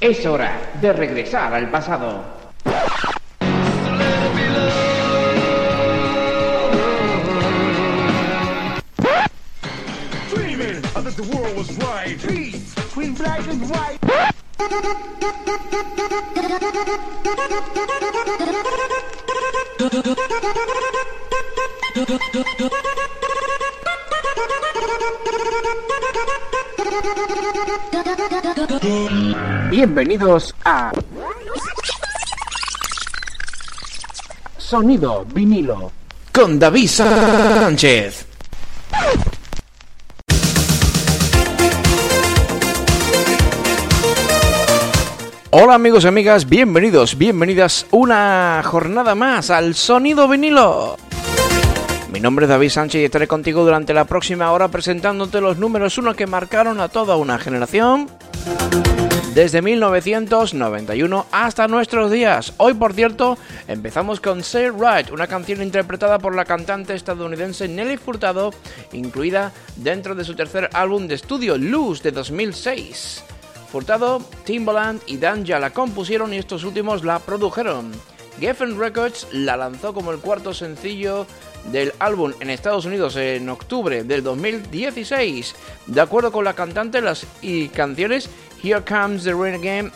Es hora de regresar al pasado. Bienvenidos a Sonido vinilo con David Sánchez. Hola amigos y amigas, bienvenidos, bienvenidas una jornada más al Sonido vinilo. Mi nombre es David Sánchez y estaré contigo durante la próxima hora presentándote los números uno que marcaron a toda una generación desde 1991 hasta nuestros días. Hoy, por cierto, empezamos con Say Right, una canción interpretada por la cantante estadounidense Nelly Furtado, incluida dentro de su tercer álbum de estudio, Luz, de 2006. Furtado, Timbaland y Danja la compusieron y estos últimos la produjeron. Geffen Records la lanzó como el cuarto sencillo del álbum en Estados Unidos en octubre del 2016. De acuerdo con la cantante, las canciones Here Comes the Rain Again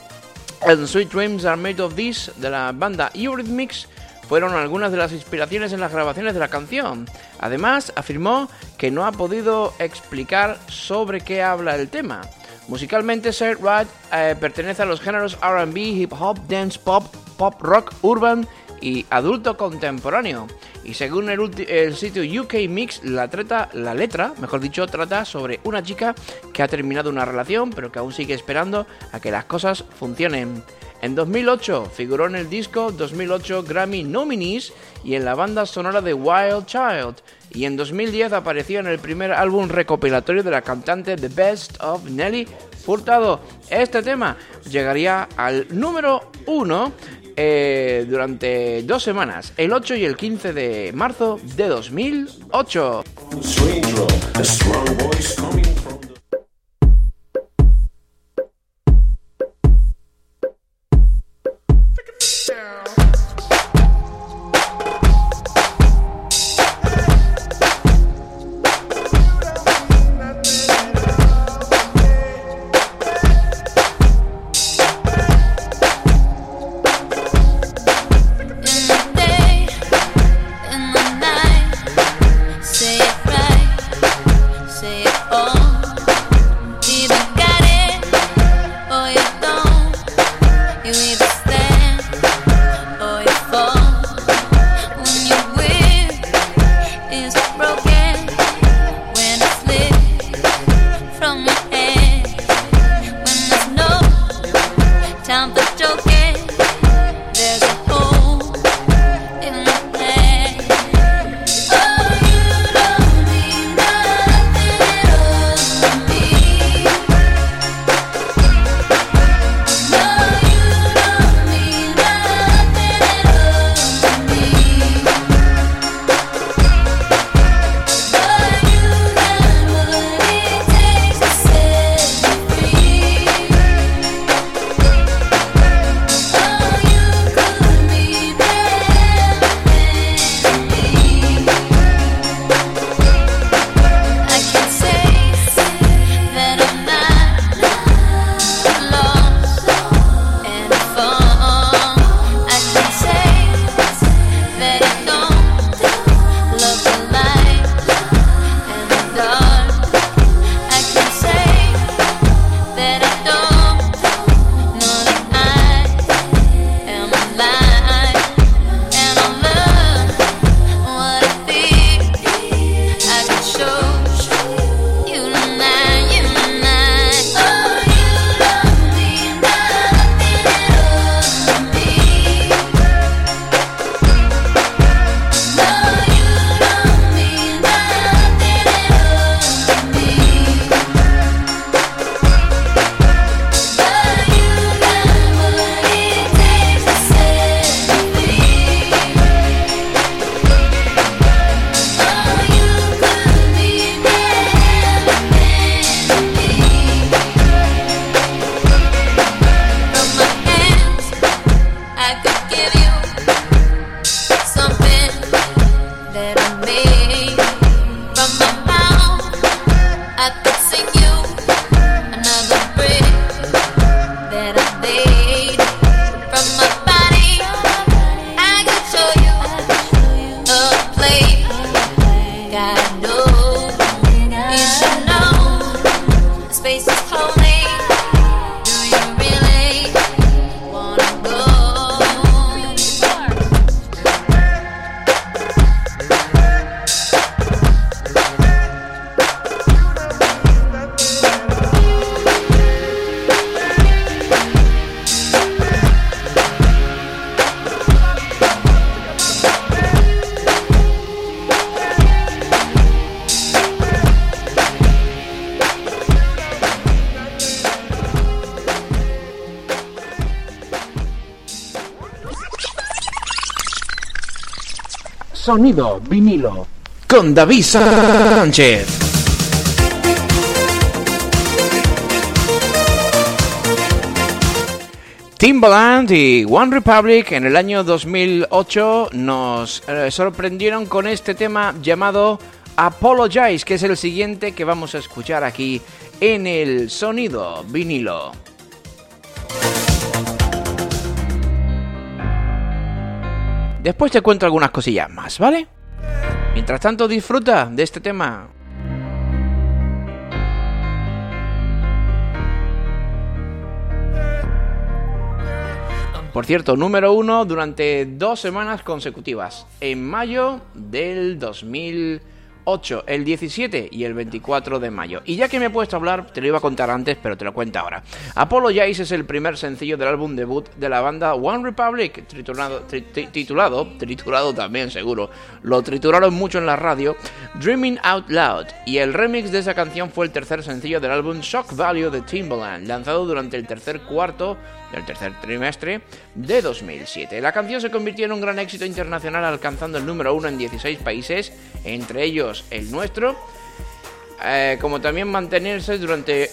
and Sweet Dreams Are Made of This de la banda Eurythmics fueron algunas de las inspiraciones en las grabaciones de la canción. Además, afirmó que no ha podido explicar sobre qué habla el tema. Musicalmente, Sir Right eh, pertenece a los géneros RB, hip hop, dance pop, pop rock, urban y adulto contemporáneo. Y según el, sitio UK Mix, la, la letra, mejor dicho, trata sobre una chica que ha terminado una relación pero que aún sigue esperando a que las cosas funcionen. En 2008 figuró en el disco 2008 Grammy Nominees y en la banda sonora de Wild Child. Y en 2010 apareció en el primer álbum recopilatorio de la cantante The Best of Nelly Furtado. Este tema llegaría al número 1 eh, durante dos semanas, el 8 y el 15 de marzo de 2008. Sonido vinilo. Con David Sánchez. Timbaland y One Republic en el año 2008 nos eh, sorprendieron con este tema llamado Apologize, que es el siguiente que vamos a escuchar aquí en el sonido vinilo. Después te cuento algunas cosillas más, ¿vale? Mientras tanto, disfruta de este tema. Por cierto, número uno durante dos semanas consecutivas, en mayo del 2000. 8, el 17 y el 24 de mayo. Y ya que me he puesto a hablar, te lo iba a contar antes, pero te lo cuento ahora. Apollo Jace es el primer sencillo del álbum debut de la banda One Republic, titulado, titulado, triturado también seguro, lo trituraron mucho en la radio, Dreaming Out Loud. Y el remix de esa canción fue el tercer sencillo del álbum Shock Value de Timbaland, lanzado durante el tercer cuarto del tercer trimestre de 2007. La canción se convirtió en un gran éxito internacional alcanzando el número uno en 16 países, entre ellos el nuestro, eh, como también mantenerse durante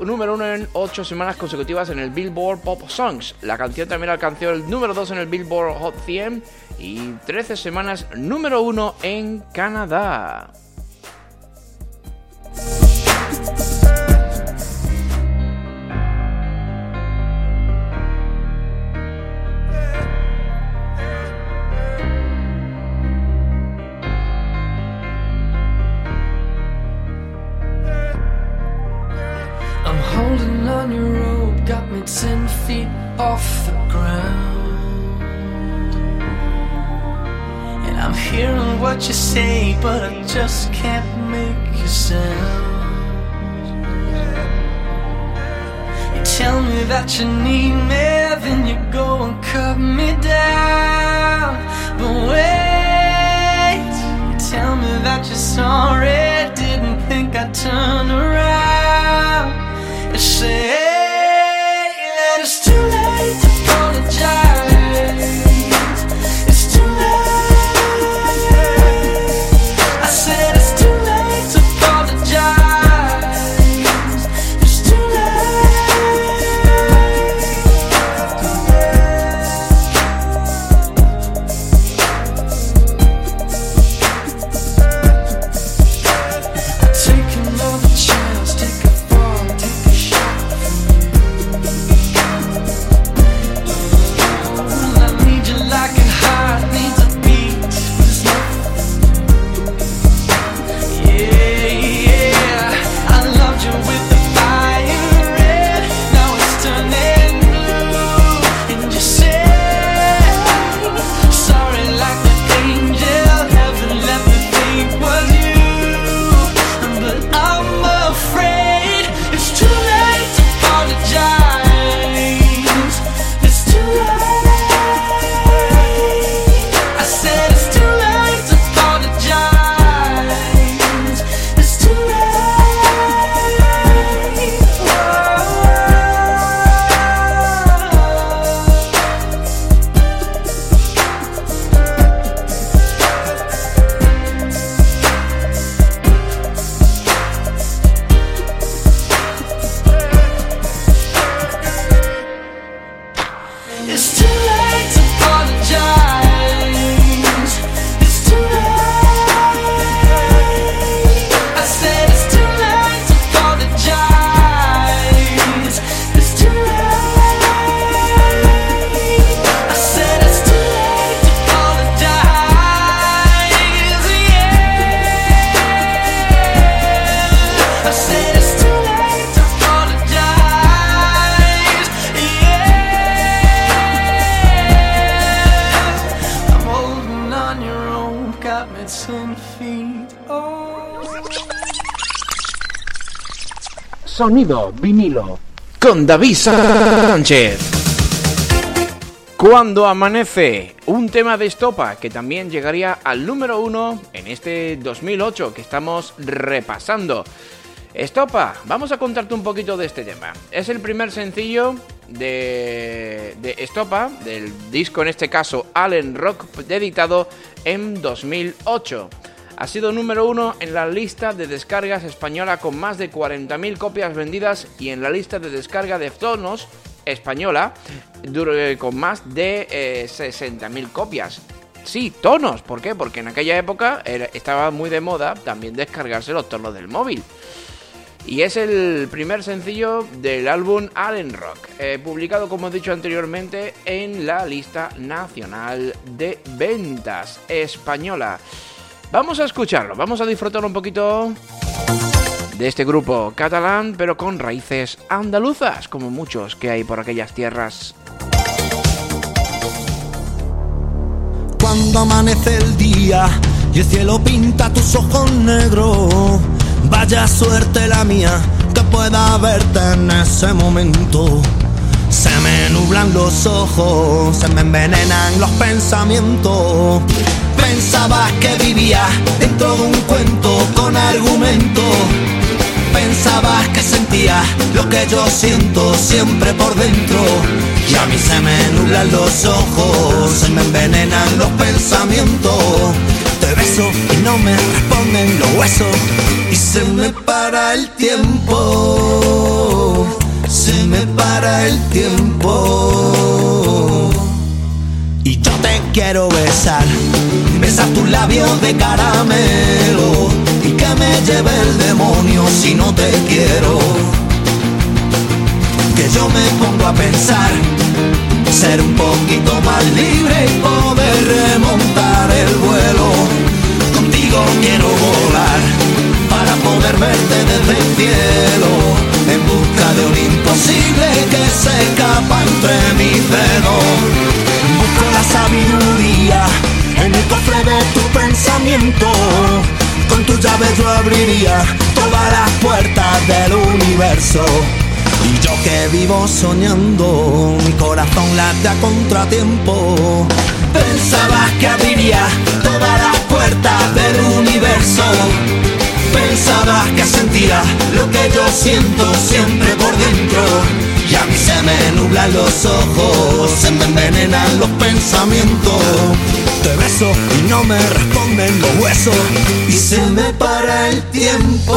número uno en 8 semanas consecutivas en el Billboard Pop Songs. La canción también alcanzó el número 2 en el Billboard Hot 100 y 13 semanas número uno en Canadá. But I just can't make a sound. You tell me that you need me, then you go and cut me down. But wait, you tell me that you're sorry, didn't think I'd turn around. You say, Sonido vinilo. Con David Sánchez. Cuando amanece, un tema de estopa que también llegaría al número uno en este 2008 que estamos repasando. Estopa, vamos a contarte un poquito de este tema. Es el primer sencillo de, de Estopa, del disco en este caso Allen Rock, editado en 2008. Ha sido número uno en la lista de descargas española con más de 40.000 copias vendidas y en la lista de descarga de tonos española con más de 60.000 eh, copias. Sí, tonos. ¿Por qué? Porque en aquella época estaba muy de moda también descargarse los tonos del móvil. Y es el primer sencillo del álbum Allen Rock, eh, publicado como he dicho anteriormente en la lista nacional de ventas española. Vamos a escucharlo, vamos a disfrutar un poquito de este grupo catalán, pero con raíces andaluzas, como muchos que hay por aquellas tierras. Cuando amanece el día y el cielo pinta tus ojos negros, vaya suerte la mía que pueda verte en ese momento. Se me nublan los ojos, se me envenenan los pensamientos Pensabas que vivía dentro de un cuento con argumento. Pensabas que sentía lo que yo siento siempre por dentro. Y a mí se me nublan los ojos, se me envenenan los pensamientos. Te beso y no me responden los huesos. Y se me para el tiempo. Me para el tiempo. Y yo te quiero besar Besar tus labios de caramelo y que me lleve el demonio si no te quiero. Que yo me pongo a pensar ser un poquito más libre y poder Y yo que vivo soñando, mi corazón late a contratiempo. Pensabas que abriría todas las puertas del universo. Pensabas que sentía lo que yo siento siempre por dentro. Y a mí se me nublan los ojos, se me envenenan los pensamientos. Te beso y no me responden los huesos. Y se me para el tiempo.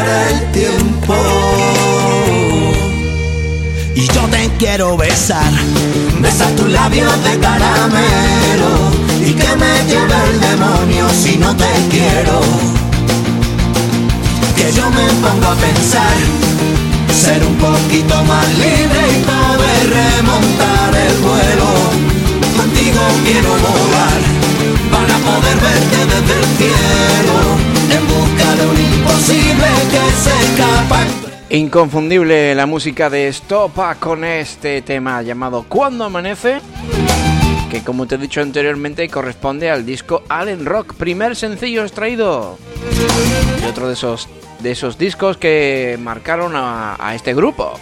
El tiempo. Y yo te quiero besar. Besar tus labios de caramelo. Y que me lleve el demonio si no te quiero. Que yo me pongo a pensar. Ser un poquito más libre y poder remontar el vuelo contigo quiero volar para poder verte desde el cielo Inconfundible la música de Stopa con este tema llamado Cuando amanece, que como te he dicho anteriormente corresponde al disco Allen Rock, primer sencillo extraído. Y otro de esos, de esos discos que marcaron a, a este grupo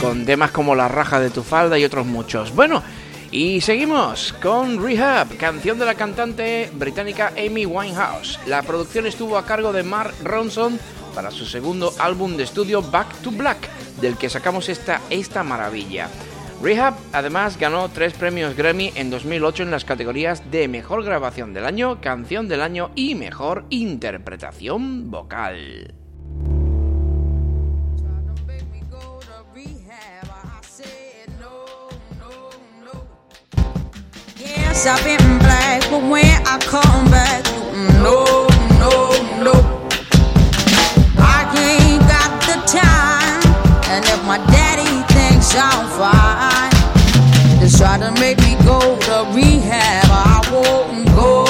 con temas como La raja de tu falda y otros muchos. Bueno, y seguimos con Rehab, canción de la cantante británica Amy Winehouse. La producción estuvo a cargo de Mark Ronson para su segundo álbum de estudio Back to Black, del que sacamos esta, esta maravilla. Rehab además ganó tres premios Grammy en 2008 en las categorías de Mejor Grabación del Año, Canción del Año y Mejor Interpretación Vocal. Yes, I've been black, but when I come back, no, no, no. I ain't got the time, and if my daddy thinks I'm fine, just try to make me go to rehab. I won't go.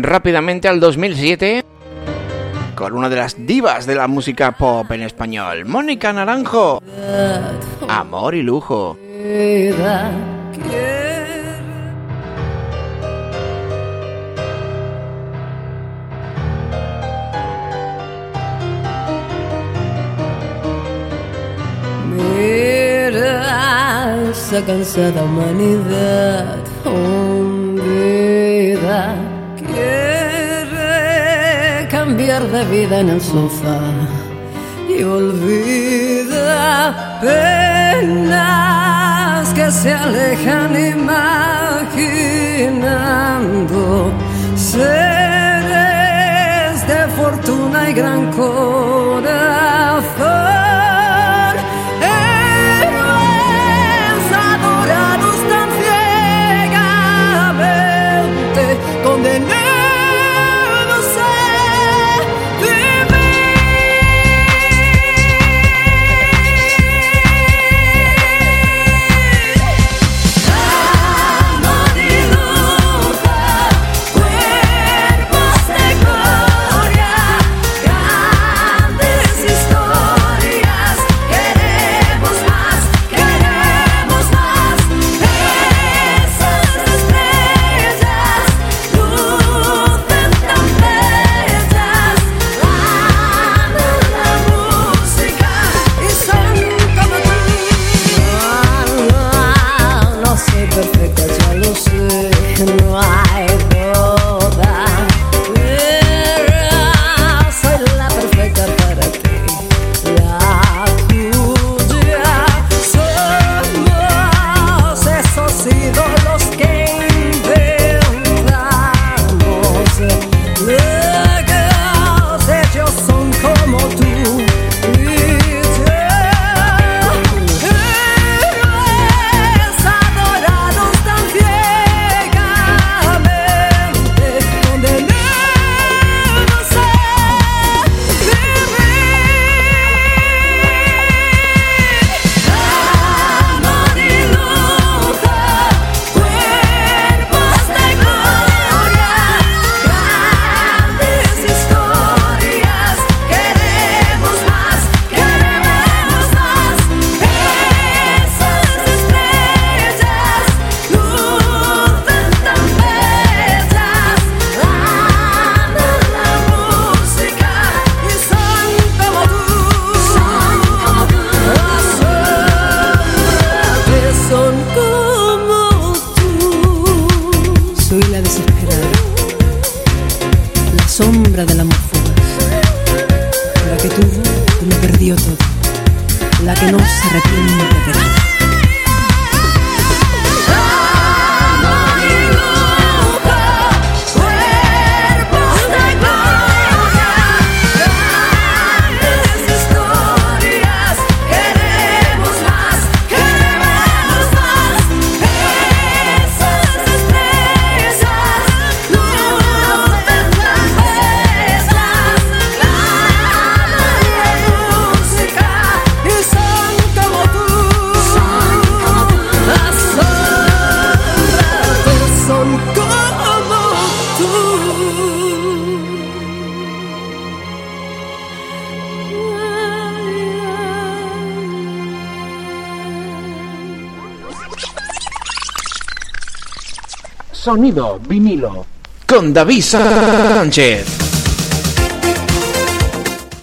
Rápidamente al 2007 con una de las divas de la música pop en español, Mónica Naranjo. Amor y lujo. Cansada humanidad quiere cambiar de vida en el sofá y olvida penas que se alejan imaginando seres de fortuna y gran corazón. Sonido vinilo. con David Sánchez.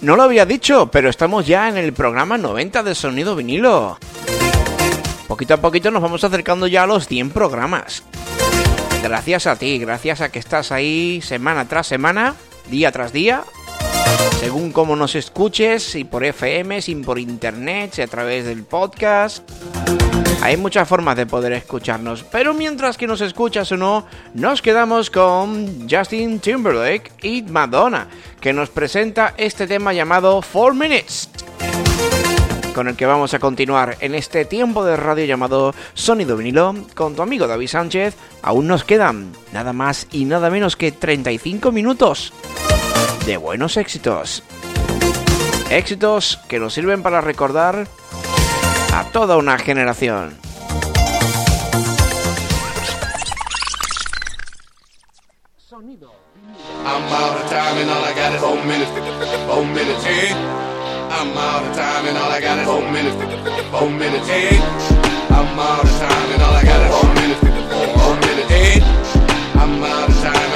No lo había dicho, pero estamos ya en el programa 90 de Sonido Vinilo. Poquito a poquito nos vamos acercando ya a los 100 programas. Gracias a ti, gracias a que estás ahí semana tras semana, día tras día, según cómo nos escuches, si por FM, si por internet, si a través del podcast. Hay muchas formas de poder escucharnos, pero mientras que nos escuchas o no, nos quedamos con Justin Timberlake y Madonna, que nos presenta este tema llamado 4 Minutes, con el que vamos a continuar en este tiempo de radio llamado Sonido Vinilo con tu amigo David Sánchez. Aún nos quedan nada más y nada menos que 35 minutos de buenos éxitos. Éxitos que nos sirven para recordar a toda una generación. Sonido. I'm out of time and all I got is four minutes. Four minutes, eh? I'm out of time and all I got is four minutes. Four minutes, eh? I'm out of time and all I got is four minutes. Four minutes, eh? I'm out of time.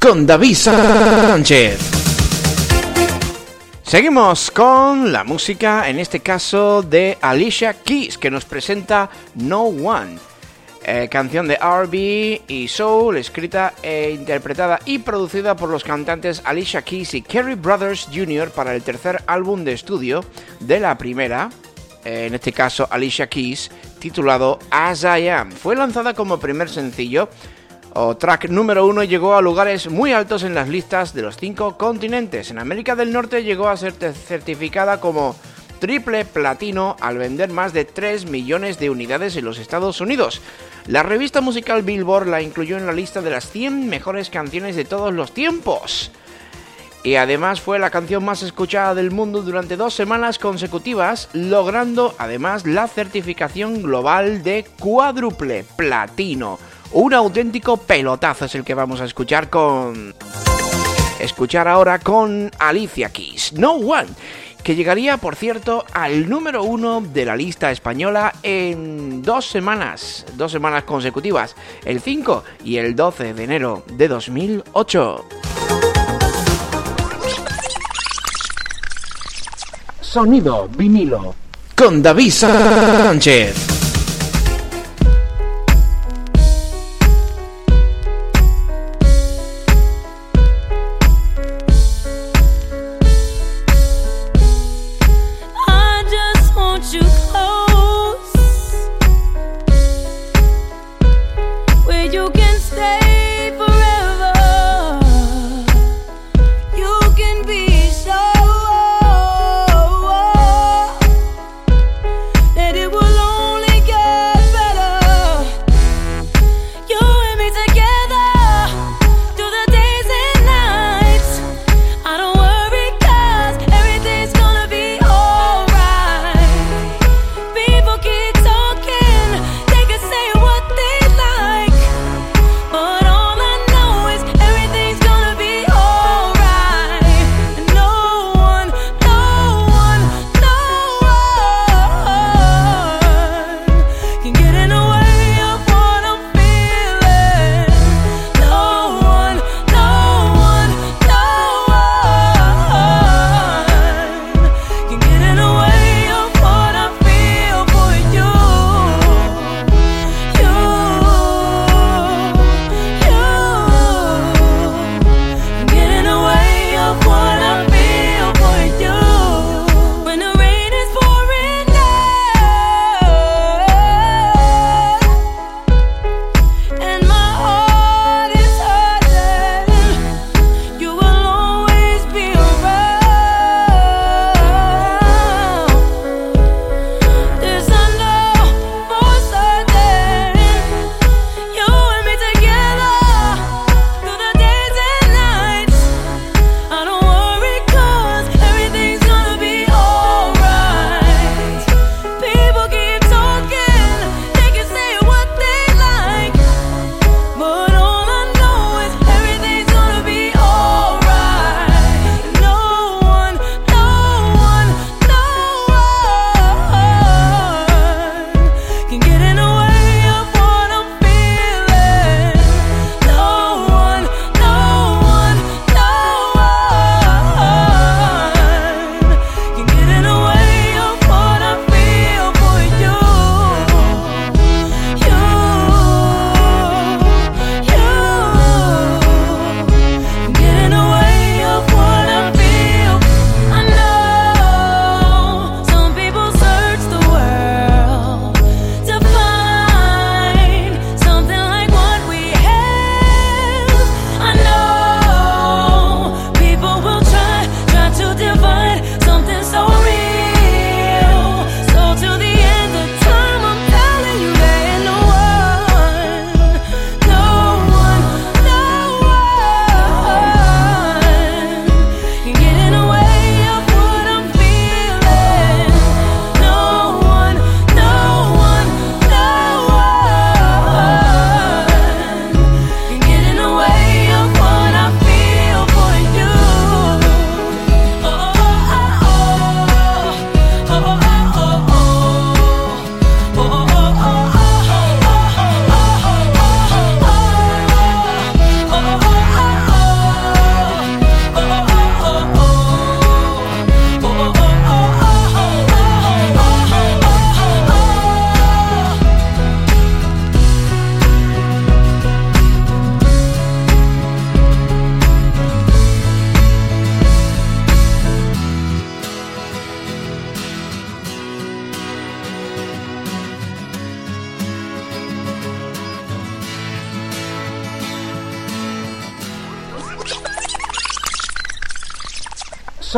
Con David Sánchez. Seguimos con la música, en este caso de Alicia Keys, que nos presenta No One, eh, canción de RB y soul, escrita e interpretada y producida por los cantantes Alicia Keys y Kerry Brothers Jr. para el tercer álbum de estudio de la primera, eh, en este caso Alicia Keys, titulado As I Am. Fue lanzada como primer sencillo o track número uno llegó a lugares muy altos en las listas de los cinco continentes. En América del Norte llegó a ser certificada como triple platino al vender más de 3 millones de unidades en los Estados Unidos. La revista musical Billboard la incluyó en la lista de las 100 mejores canciones de todos los tiempos. Y además fue la canción más escuchada del mundo durante dos semanas consecutivas, logrando además la certificación global de cuádruple platino. Un auténtico pelotazo es el que vamos a escuchar con... Escuchar ahora con Alicia Keys, No One, que llegaría, por cierto, al número uno de la lista española en dos semanas, dos semanas consecutivas, el 5 y el 12 de enero de 2008. Sonido vinilo. Con David Sánchez.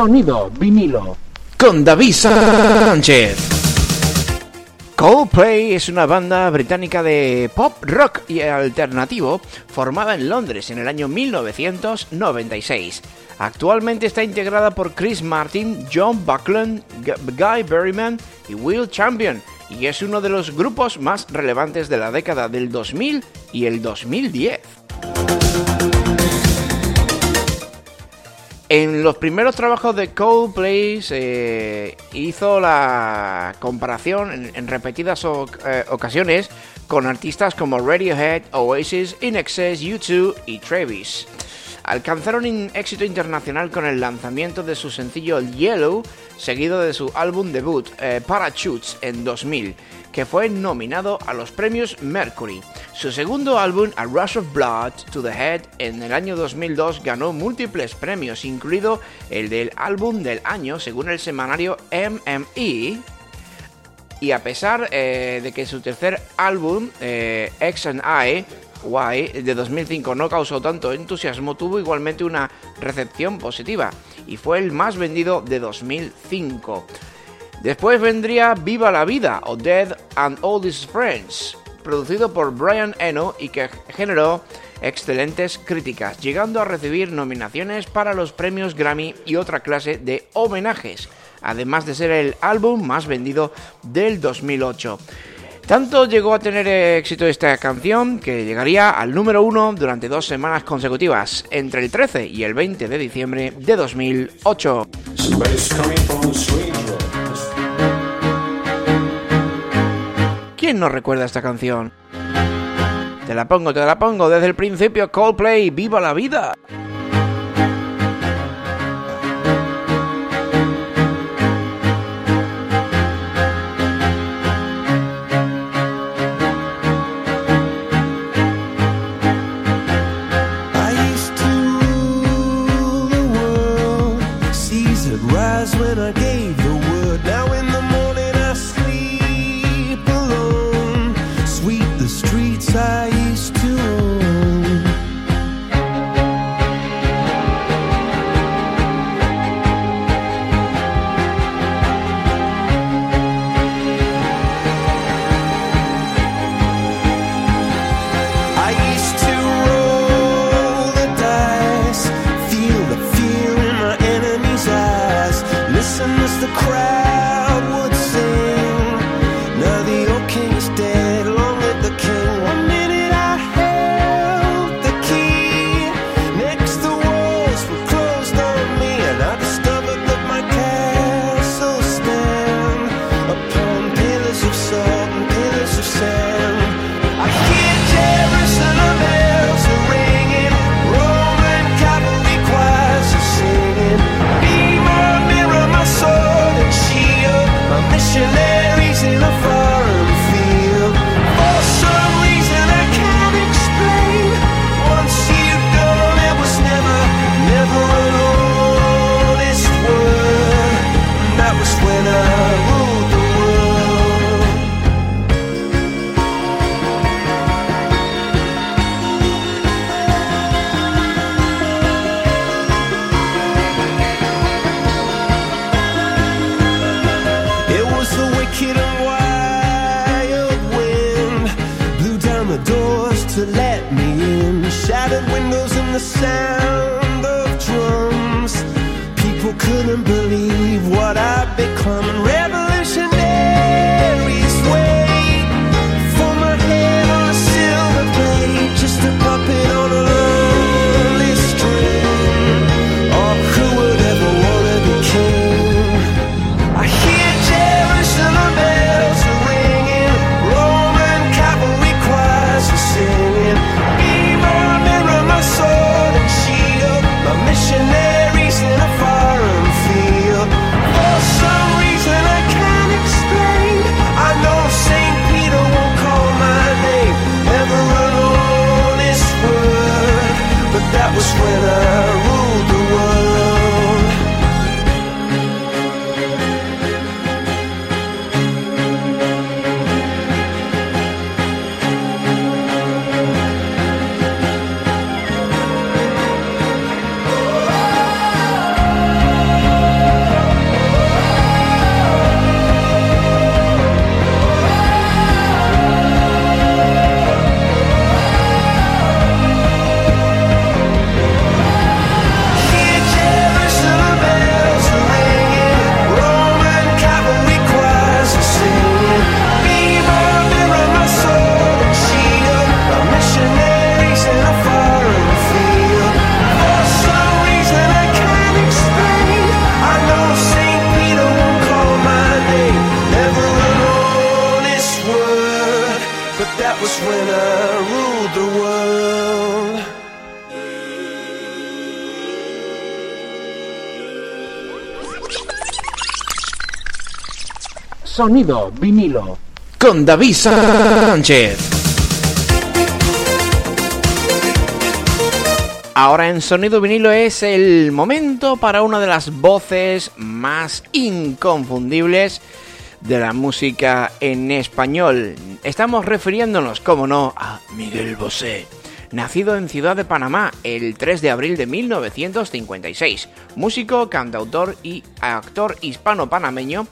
Sonido vinilo. Con David Sánchez. Coldplay es una banda británica de pop, rock y alternativo formada en Londres en el año 1996. Actualmente está integrada por Chris Martin, John Buckland, Guy Berryman y Will Champion y es uno de los grupos más relevantes de la década del 2000 y el 2010. En los primeros trabajos de Coldplay se hizo la comparación en, repetidas eh, ocasiones con artistas como Radiohead, Oasis, INXS, U2 y Travis. Alcanzaron éxito internacional con el lanzamiento de su sencillo Yellow, seguido de su álbum debut eh, Parachutes en 2000, que fue nominado a los premios Mercury. Su segundo álbum, A Rush of Blood to the Head, en el año 2002 ganó múltiples premios, incluido el del álbum del año según el semanario MME. Y a pesar eh, de que su tercer álbum, eh, X and I, Y, de 2005 no causó tanto entusiasmo, tuvo igualmente una recepción positiva y fue el más vendido de 2005. Después vendría Viva la Vida o Dead and All His Friends, producido por Brian Eno y que generó excelentes críticas, llegando a recibir nominaciones para los premios Grammy y otra clase de homenajes, además de ser el álbum más vendido del 2008. Tanto llegó a tener éxito esta canción que llegaría al número uno durante dos semanas consecutivas, entre el 13 y el 20 de diciembre de 2008. ¿Quién no recuerda esta canción? Te la pongo, te la pongo desde el principio, Coldplay, ¡Viva la vida! Doors to let me in. Shattered windows and the sound of drums. People couldn't believe what I'd become. Revolutionaries wait for my head on a silver plate, just a puppet on a Sonido vinilo. con David Sánchez. Ahora en Sonido Vinilo es el momento para una de las voces más inconfundibles de la música en español. Estamos refiriéndonos, como no, a Miguel Bosé. Nacido en Ciudad de Panamá el 3 de abril de 1956, músico, cantautor y actor hispano-panameño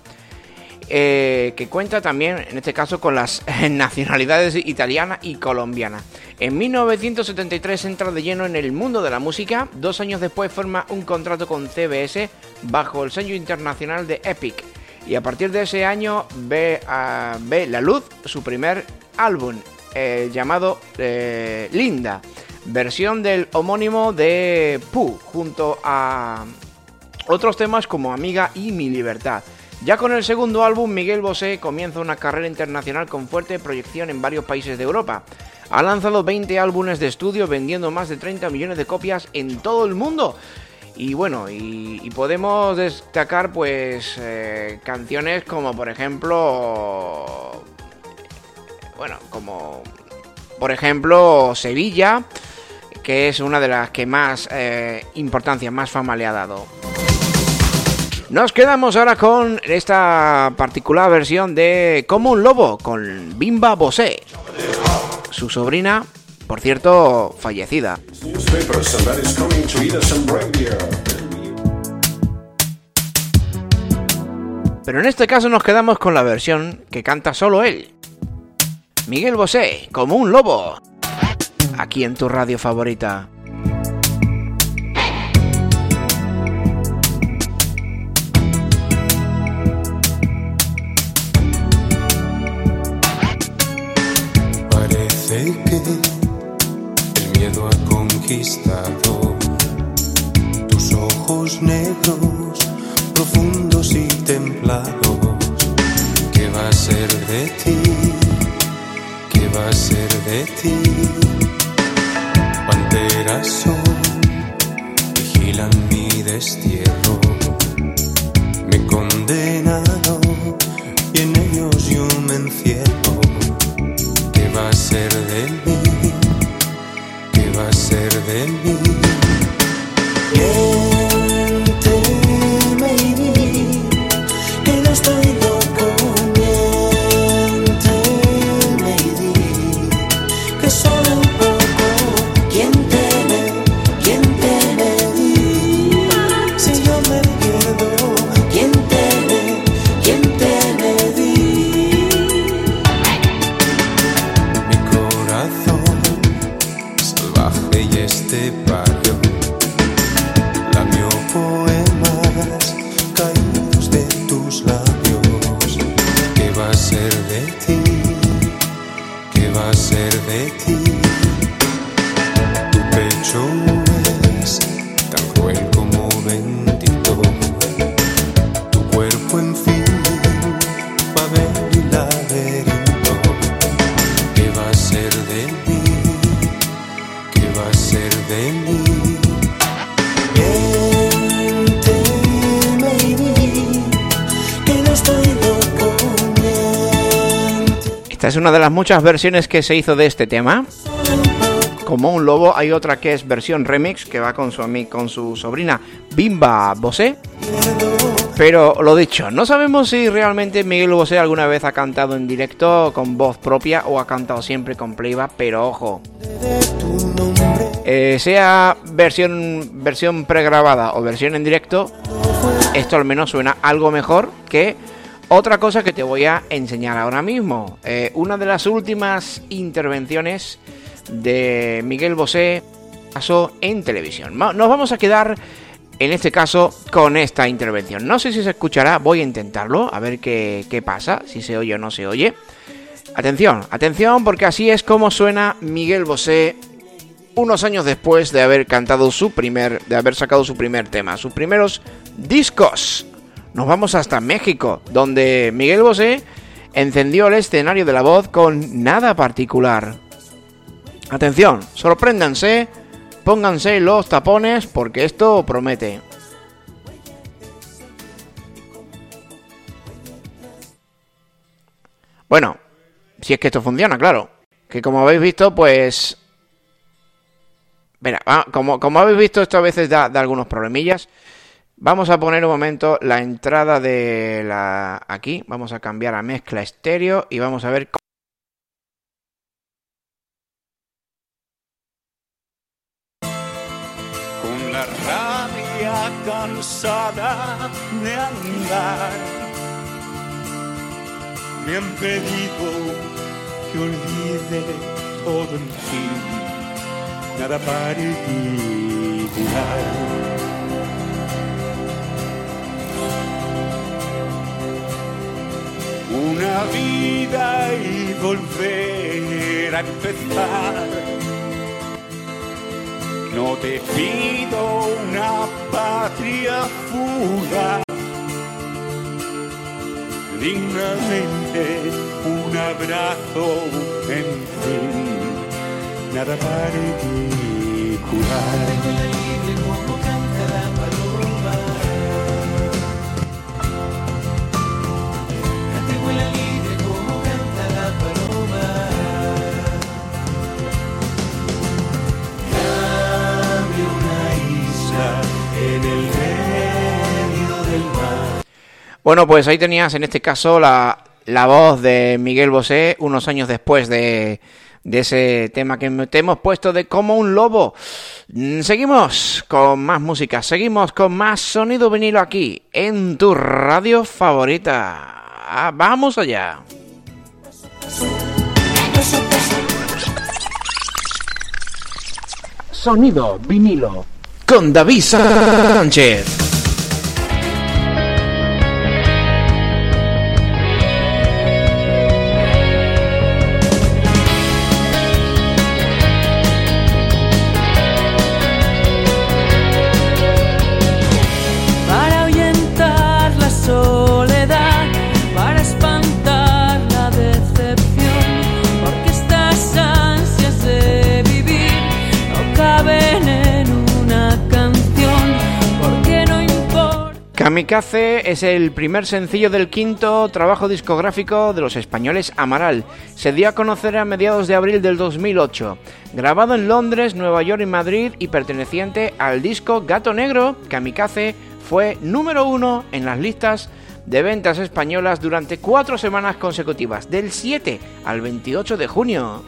eh, que cuenta también, en este caso, con las nacionalidades italiana y colombiana. En 1973 entra de lleno en el mundo de la música. Dos años después forma un contrato con CBS bajo el sello internacional de Epic. Y a partir de ese año ve, a- ve la luz su primer álbum eh, llamado eh, Linda, versión del homónimo de Pooh, junto a otros temas como Amiga y Mi Libertad. Ya con el segundo álbum, Miguel Bosé comienza una carrera internacional con fuerte proyección en varios países de Europa. Ha lanzado 20 álbumes de estudio vendiendo más de 30 millones de copias en todo el mundo. Y bueno, y, podemos destacar pues eh, canciones como por ejemplo... Bueno, como por ejemplo Sevilla, que es una de las que más eh, importancia, más fama le ha dado. Nos quedamos ahora con esta particular versión de Como un lobo con Bimba Bosé. Su sobrina, por cierto, fallecida. Pero en este caso nos quedamos con la versión que canta solo él. Miguel Bosé, como un lobo. Aquí en tu radio favorita. El miedo ha conquistado tus ojos negros, profundos y templados. ¿Qué va a ser de ti? ¿Qué va a ser Esta es una de las muchas versiones que se hizo de este tema. Como un lobo, hay otra que es versión remix que va con su, con su sobrina Bimba Bosé. Pero lo dicho, no sabemos si realmente Miguel Bosé alguna vez ha cantado en directo con voz propia o ha cantado siempre con playback, pero ojo. Eh, sea versión, versión pregrabada o versión en directo, esto al menos suena algo mejor que otra cosa que te voy a enseñar ahora mismo. Eh, una de las últimas intervenciones de Miguel Bosé pasó en televisión. Nos vamos a quedar en este caso con esta intervención. No sé si se escuchará, voy a intentarlo, a ver qué, qué pasa, si se oye o no se oye. Atención, atención, porque así es como suena Miguel Bosé unos años después de haber cantado su primer, de haber sacado su primer tema, sus primeros discos. Nos vamos hasta México, donde Miguel Bosé encendió el escenario de la voz con nada particular. Atención, sorpréndanse, pónganse los tapones porque esto promete. Bueno, si es que esto funciona, claro. Que como habéis visto, pues... Mira, va- como, como habéis visto, esto a veces da, da algunos problemillas. Vamos a poner un momento la entrada de la... Aquí, vamos a cambiar a mezcla estéreo y vamos a ver... cómo- con la rabia cansada de andar. Me han pedido que olvide todo en fin, nada particular. Una vida y volver a empezar. No te pido una patria fugaz, dignamente un abrazo, en fin, nada particular. Dame Bueno, pues ahí tenías en este caso la, la voz de Miguel Bosé unos años después de, de ese tema que te hemos puesto de como un lobo. Mm, Seguimos con más música, seguimos con más sonido vinilo aquí en tu radio favorita. Ah, vamos allá. Sonido vinilo. Con David Sánchez. Kamikaze es el primer sencillo del quinto trabajo discográfico de los españoles Amaral. Se dio a conocer a mediados de abril del 2008. Grabado en Londres, Nueva York y Madrid y perteneciente al disco Gato Negro, Kamikaze fue número uno en las listas de ventas españolas durante cuatro semanas consecutivas, del 7 al 28 de junio.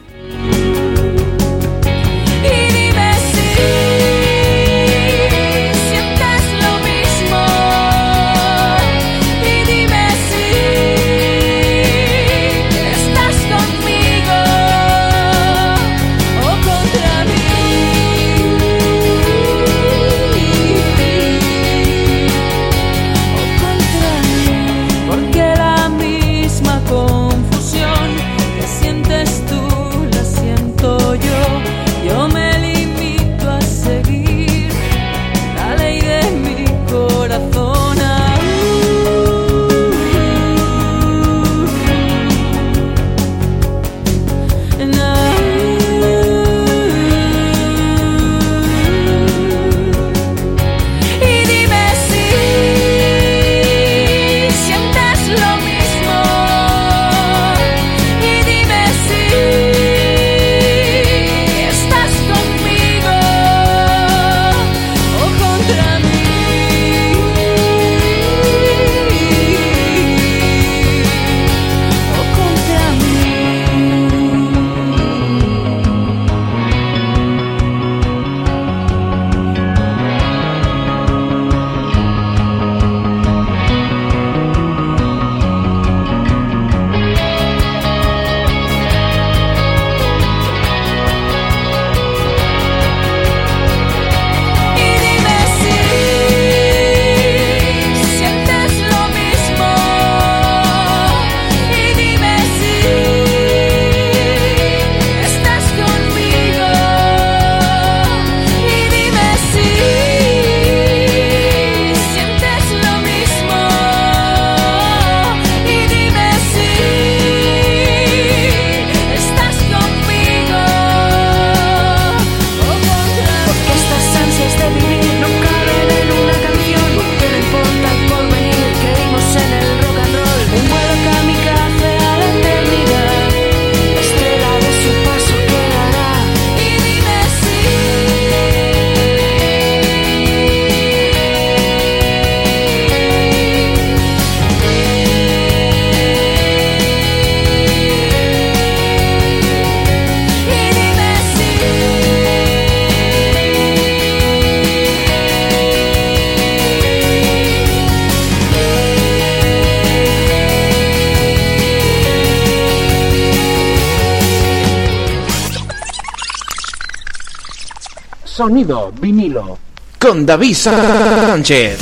Sonido vinilo. con David Sánchez.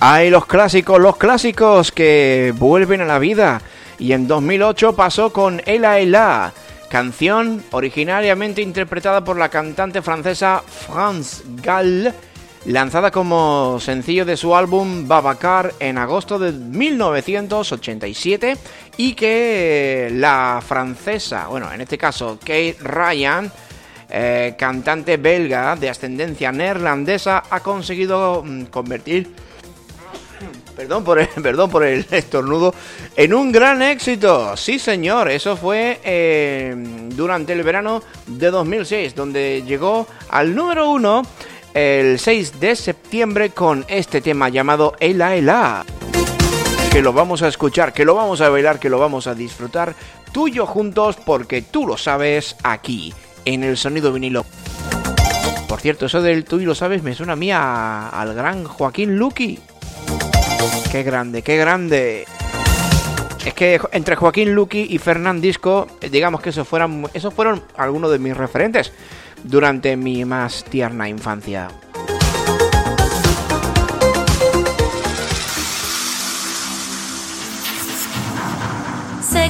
Hay los clásicos, los clásicos que vuelven a la vida. Y en 2008 pasó con Ela Ela, canción originariamente interpretada por la cantante francesa France Gall, lanzada como sencillo de su álbum Babacar en agosto de 1987 y que la francesa, bueno, en este caso Kate Ryan, eh, cantante belga de ascendencia neerlandesa, ha conseguido mm, convertir, perdón por, el, perdón por el estornudo, en un gran éxito. Sí, señor, eso fue eh, durante el verano de 2006, donde llegó al número uno el 6 de septiembre con este tema llamado Ela Ela. Que lo vamos a escuchar, que lo vamos a bailar, que lo vamos a disfrutar tú y yo juntos porque tú lo sabes aquí, en el sonido vinilo. Por cierto, eso del tú y lo sabes me suena a mí al gran Joaquín Luqui. Qué grande, qué grande. Es que entre Joaquín Luqui y Fernán Disco, eh, digamos que esos fueron algunos de mis referentes durante mi más tierna infancia.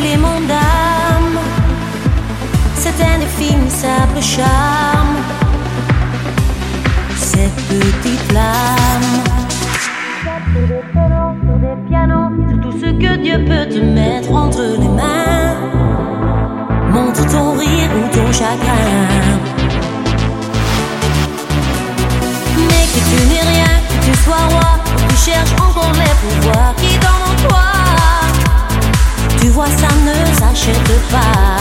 supplément d'âme cet indéfinissable charme, cette petite flamme. Des pianos, tout ce que Dieu peut te mettre entre les mains. Montre ton rire ou ton chagrin. Mais que tu n'es rien, que tu sois roi, tu cherches encore les pouvoirs qui en toi. Tu vois, ça ne s'achète pas.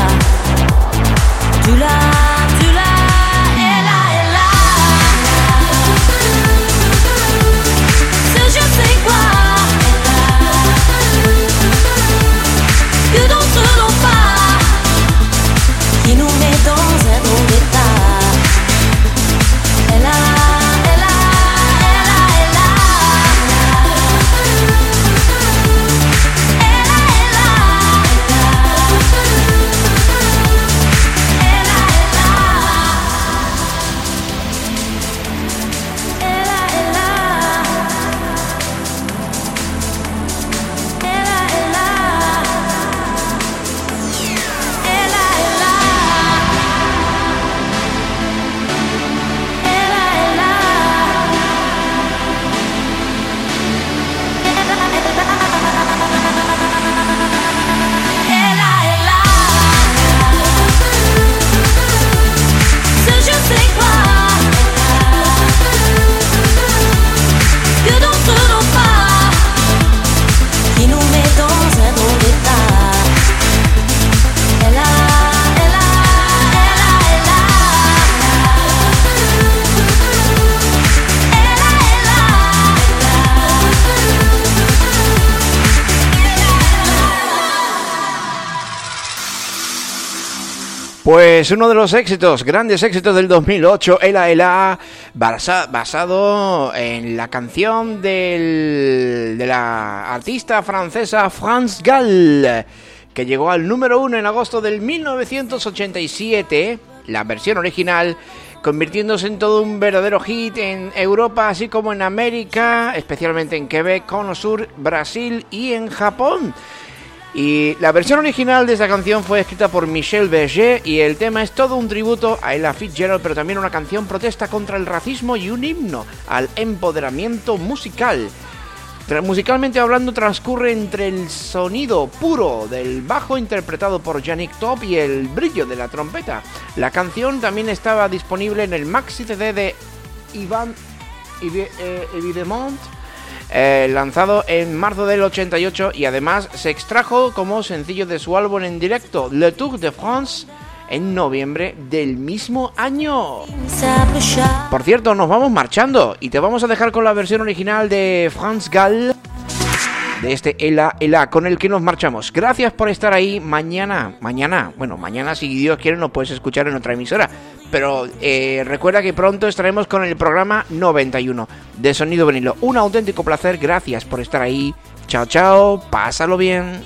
Pues uno de los éxitos, grandes éxitos del 2008, Ela Ela, basa- basado en la canción del- de la artista francesa France Gall, que llegó al número uno en agosto del 1987, la versión original, convirtiéndose en todo un verdadero hit en Europa, así como en América, especialmente en Quebec, Cono Sur, Brasil y en Japón. Y la versión original de esta canción fue escrita por Michel Berger y el tema es todo un tributo a Ella Fitzgerald, pero también una canción protesta contra el racismo y un himno al empoderamiento musical. Tra- Musicalmente hablando, transcurre entre el sonido puro del bajo interpretado por Yannick Top y el brillo de la trompeta. La canción también estaba disponible en el maxi CD de Ivan eh, Evidemont, eh, lanzado en marzo del 88 y además se extrajo como sencillo de su álbum en directo Le Tour de France en noviembre del mismo año. Por cierto, nos vamos marchando y te vamos a dejar con la versión original de Franz Gall de este Ela Ela con el que nos marchamos. Gracias por estar ahí. Mañana, mañana, bueno, mañana si Dios quiere nos puedes escuchar en otra emisora. Pero eh, recuerda que pronto estaremos con el programa 91 de Sonido Venilo. Un auténtico placer. Gracias por estar ahí. Chao, chao. Pásalo bien.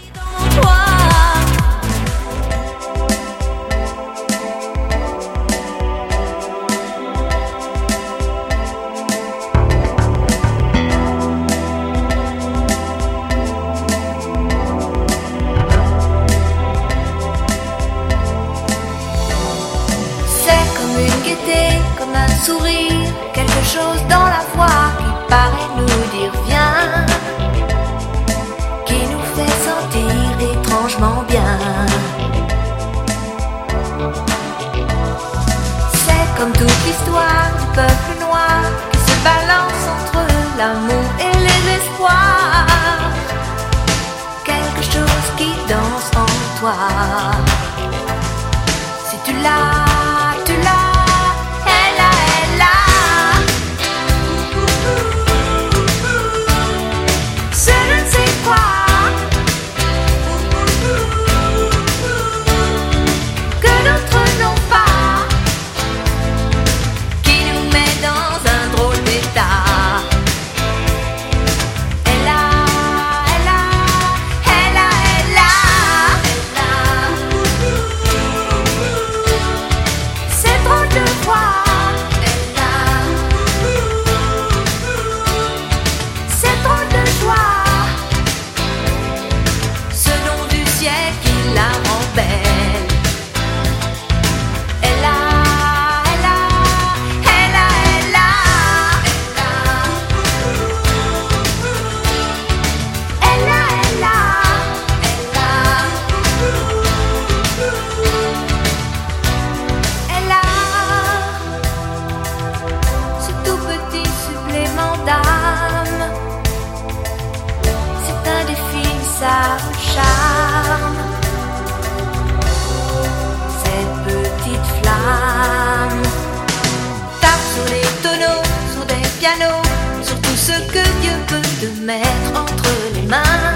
Ce que Dieu peut te mettre entre les mains.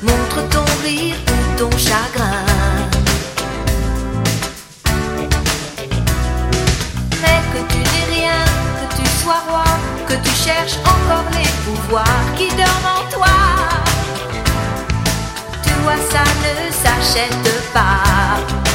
Montre ton rire ou ton chagrin. Mais que tu n'es rien, que tu sois roi, que tu cherches encore les pouvoirs qui dorment en toi. Tu vois, ça ne s'achète pas.